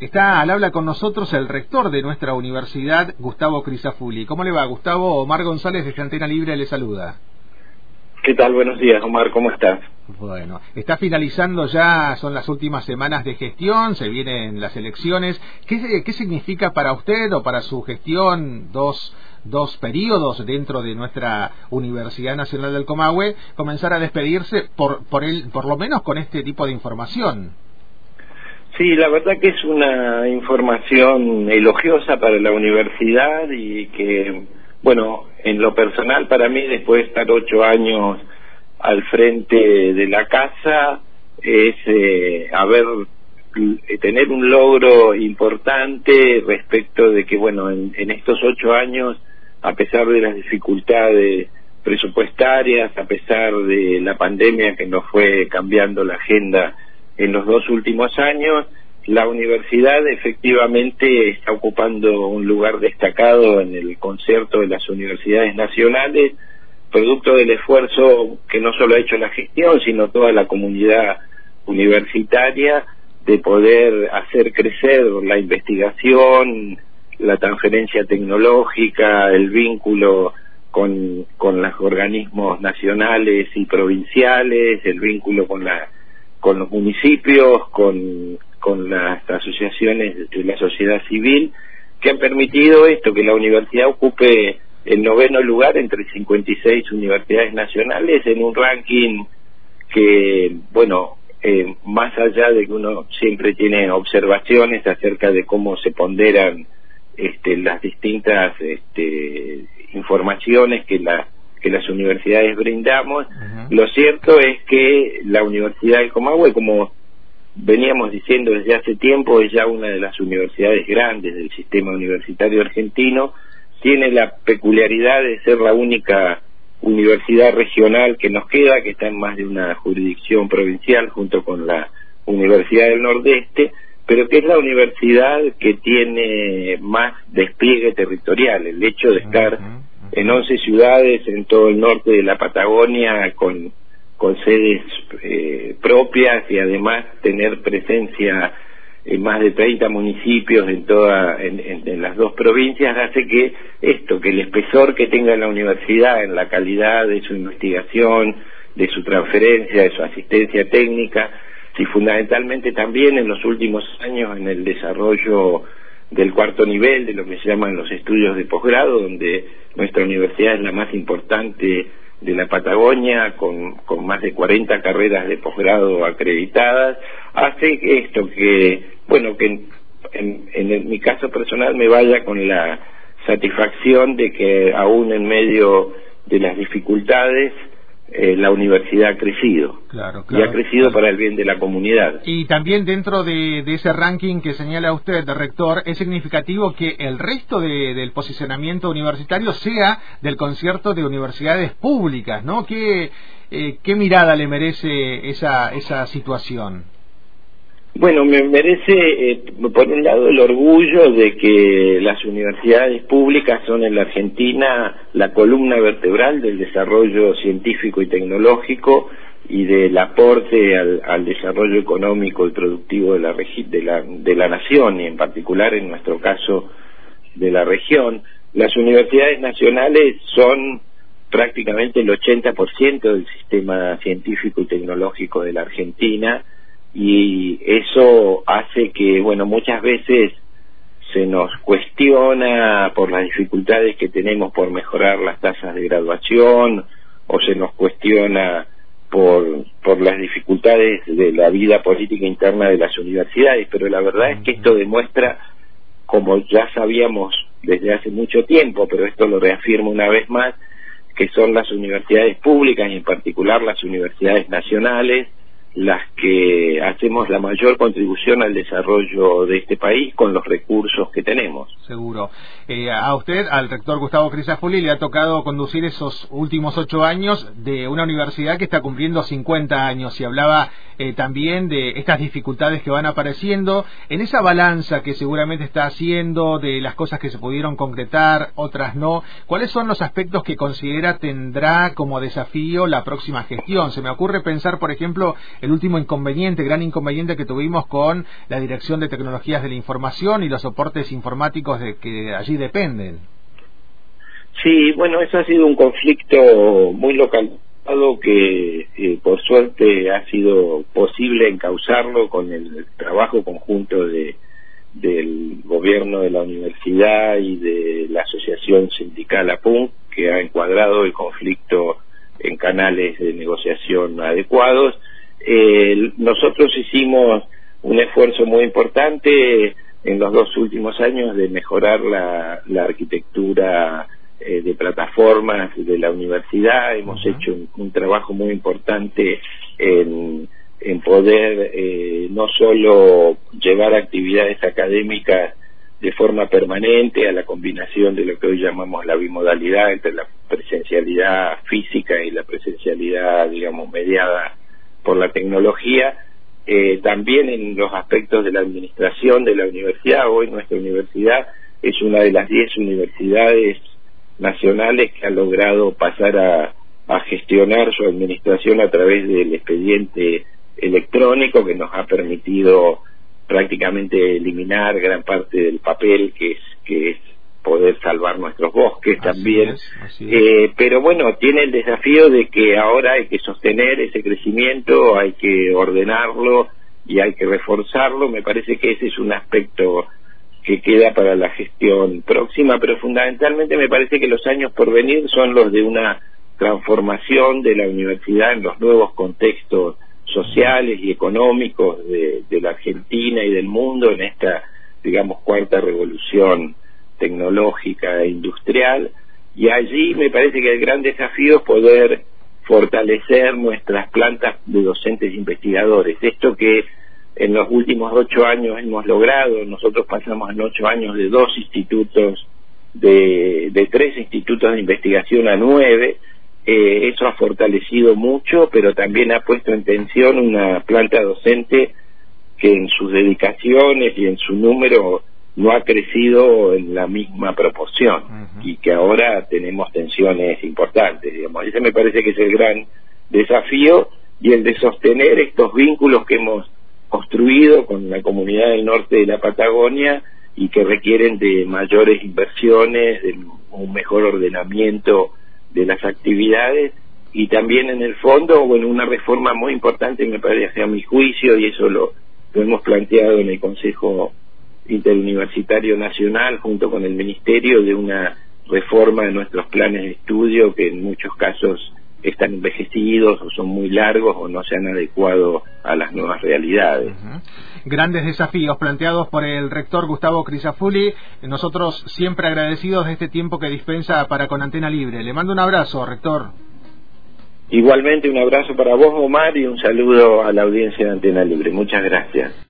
Está al habla con nosotros el rector de nuestra universidad, Gustavo Crisafulli. ¿Cómo le va, Gustavo? Omar González de Antena Libre le saluda. ¿Qué tal? Buenos días, Omar. ¿Cómo estás? Bueno, está finalizando ya, son las últimas semanas de gestión, se vienen las elecciones. ¿Qué, qué significa para usted o para su gestión dos, dos periodos dentro de nuestra Universidad Nacional del Comahue comenzar a despedirse por, por, el, por lo menos con este tipo de información? Sí, la verdad que es una información elogiosa para la universidad y que, bueno, en lo personal para mí, después de estar ocho años al frente de la casa, es eh, haber eh, tener un logro importante respecto de que, bueno, en, en estos ocho años, a pesar de las dificultades presupuestarias, a pesar de la pandemia que nos fue cambiando la agenda en los dos últimos años. La universidad efectivamente está ocupando un lugar destacado en el concierto de las universidades nacionales, producto del esfuerzo que no solo ha hecho la gestión, sino toda la comunidad universitaria de poder hacer crecer la investigación, la transferencia tecnológica, el vínculo con, con los organismos nacionales y provinciales, el vínculo con la con los municipios, con, las asociaciones de la sociedad civil, que han permitido esto, que la universidad ocupe el noveno lugar entre 56 universidades nacionales en un ranking que, bueno, eh, más allá de que uno siempre tiene observaciones acerca de cómo se ponderan este, las distintas este, informaciones que la que las universidades brindamos. Lo cierto es que la Universidad de Comahue, como veníamos diciendo desde hace tiempo, es ya una de las universidades grandes del sistema universitario argentino, tiene la peculiaridad de ser la única universidad regional que nos queda, que está en más de una jurisdicción provincial junto con la Universidad del Nordeste, pero que es la universidad que tiene más despliegue territorial, el hecho de estar en 11 ciudades en todo el norte de la Patagonia con, con sedes eh, propias y además tener presencia en más de 30 municipios en toda en, en, las dos provincias hace que esto que el espesor que tenga la universidad en la calidad de su investigación de su transferencia de su asistencia técnica y fundamentalmente también en los últimos años en el desarrollo del cuarto nivel, de lo que se llaman los estudios de posgrado, donde nuestra universidad es la más importante de la Patagonia, con, más de 40 carreras de posgrado acreditadas, hace esto que, bueno, que en, en, mi caso personal me vaya con la satisfacción de que aún en medio de las dificultades eh, la universidad ha crecido. y ha crecido para el bien de la comunidad. Y también dentro de, ese ranking que señala usted, rector, es significativo que el resto del posicionamiento universitario sea del concierto de universidades públicas, ¿no? ¿Qué, eh, qué mirada le merece esa, esa situación? Bueno, me merece, eh, por un lado, el orgullo de que las universidades públicas son en la Argentina la columna vertebral del desarrollo científico y tecnológico y del aporte al, desarrollo económico y productivo de la, de, la, de la nación y en particular en nuestro caso de la región. Las universidades nacionales son prácticamente el 80% del sistema científico y tecnológico de la Argentina y eso hace que, bueno, muchas veces se nos cuestiona por las dificultades que tenemos por mejorar las tasas de graduación o se nos cuestiona por, por las dificultades de la vida política interna de las universidades, pero la verdad es que esto demuestra, como ya sabíamos desde hace mucho tiempo, pero esto lo reafirmo una vez más, que son las universidades públicas y en particular las universidades nacionales, las que hacemos la mayor contribución al desarrollo de este país con los recursos que tenemos. Seguro. Eh, a usted, al rector Gustavo Crisafulli, le ha tocado conducir esos últimos ocho años de una universidad que está cumpliendo 50 años y hablaba eh, también de estas dificultades que van apareciendo. En esa balanza que seguramente está haciendo de las cosas que se pudieron concretar, otras no, ¿cuáles son los aspectos que considera tendrá como desafío la próxima gestión? Se me ocurre pensar, por ejemplo, el último inconveniente, gran inconveniente que tuvimos con la Dirección de Tecnologías de la Información y los soportes informáticos de que allí dependen. Sí, bueno, eso ha sido un conflicto muy localizado que eh, por suerte ha sido posible encauzarlo con el trabajo conjunto de del gobierno de la universidad y de la asociación sindical APUN, que ha encuadrado el conflicto en canales de negociación adecuados. Eh, nosotros hicimos un esfuerzo muy importante en los dos últimos años de mejorar la, arquitectura eh, de plataformas de la universidad. Hemos hecho un trabajo muy importante en en poder eh, no solo llevar actividades académicas de forma permanente a la combinación de lo que hoy llamamos la bimodalidad entre la presencialidad física y la presencialidad, digamos, mediada por la tecnología, eh, también en los aspectos de la administración de la universidad. Hoy nuestra universidad es una de las diez universidades nacionales que ha logrado pasar a, a gestionar su administración a través del expediente electrónico que nos ha permitido prácticamente eliminar gran parte del papel que es que es poder salvar nuestros bosques también. eh, pero bueno tiene el desafío de que ahora hay que sostener ese crecimiento hay que ordenarlo y hay que reforzarlo. Me parece que ese es un aspecto que queda para la gestión próxima pero fundamentalmente me parece que los años por venir son los de una transformación de la universidad en los nuevos contextos sociales y económicos de, la Argentina y del mundo en esta, digamos, cuarta revolución tecnológica e industrial. Y allí me parece que el gran desafío es poder fortalecer nuestras plantas de docentes e investigadores. Esto que en los últimos ocho años hemos logrado, nosotros pasamos en ocho años de dos institutos, de, tres institutos de investigación a nueve, eh, eso ha fortalecido mucho, pero también ha puesto en tensión una planta docente que en sus dedicaciones y en su número no ha crecido en la misma proporción y que ahora tenemos tensiones importantes. Digamos. Ese me parece que es el gran desafío y el de sostener estos vínculos que hemos construido con la comunidad del norte de la Patagonia y que requieren de mayores inversiones, de un mejor ordenamiento de las actividades y también en el fondo, bueno, una reforma muy importante me parece a mi juicio y eso lo, lo hemos planteado en el Consejo Interuniversitario Nacional junto con el Ministerio de una reforma de nuestros planes de estudio que en muchos casos están envejecidos o son muy largos o no se han adecuado a las nuevas realidades. Grandes desafíos planteados por el rector Gustavo Crisafulli. Nosotros siempre agradecidos de este tiempo que dispensa para con Antena Libre. Le mando un abrazo, rector. Igualmente un abrazo para vos, Omar, y un saludo a la audiencia de Antena Libre. Muchas gracias.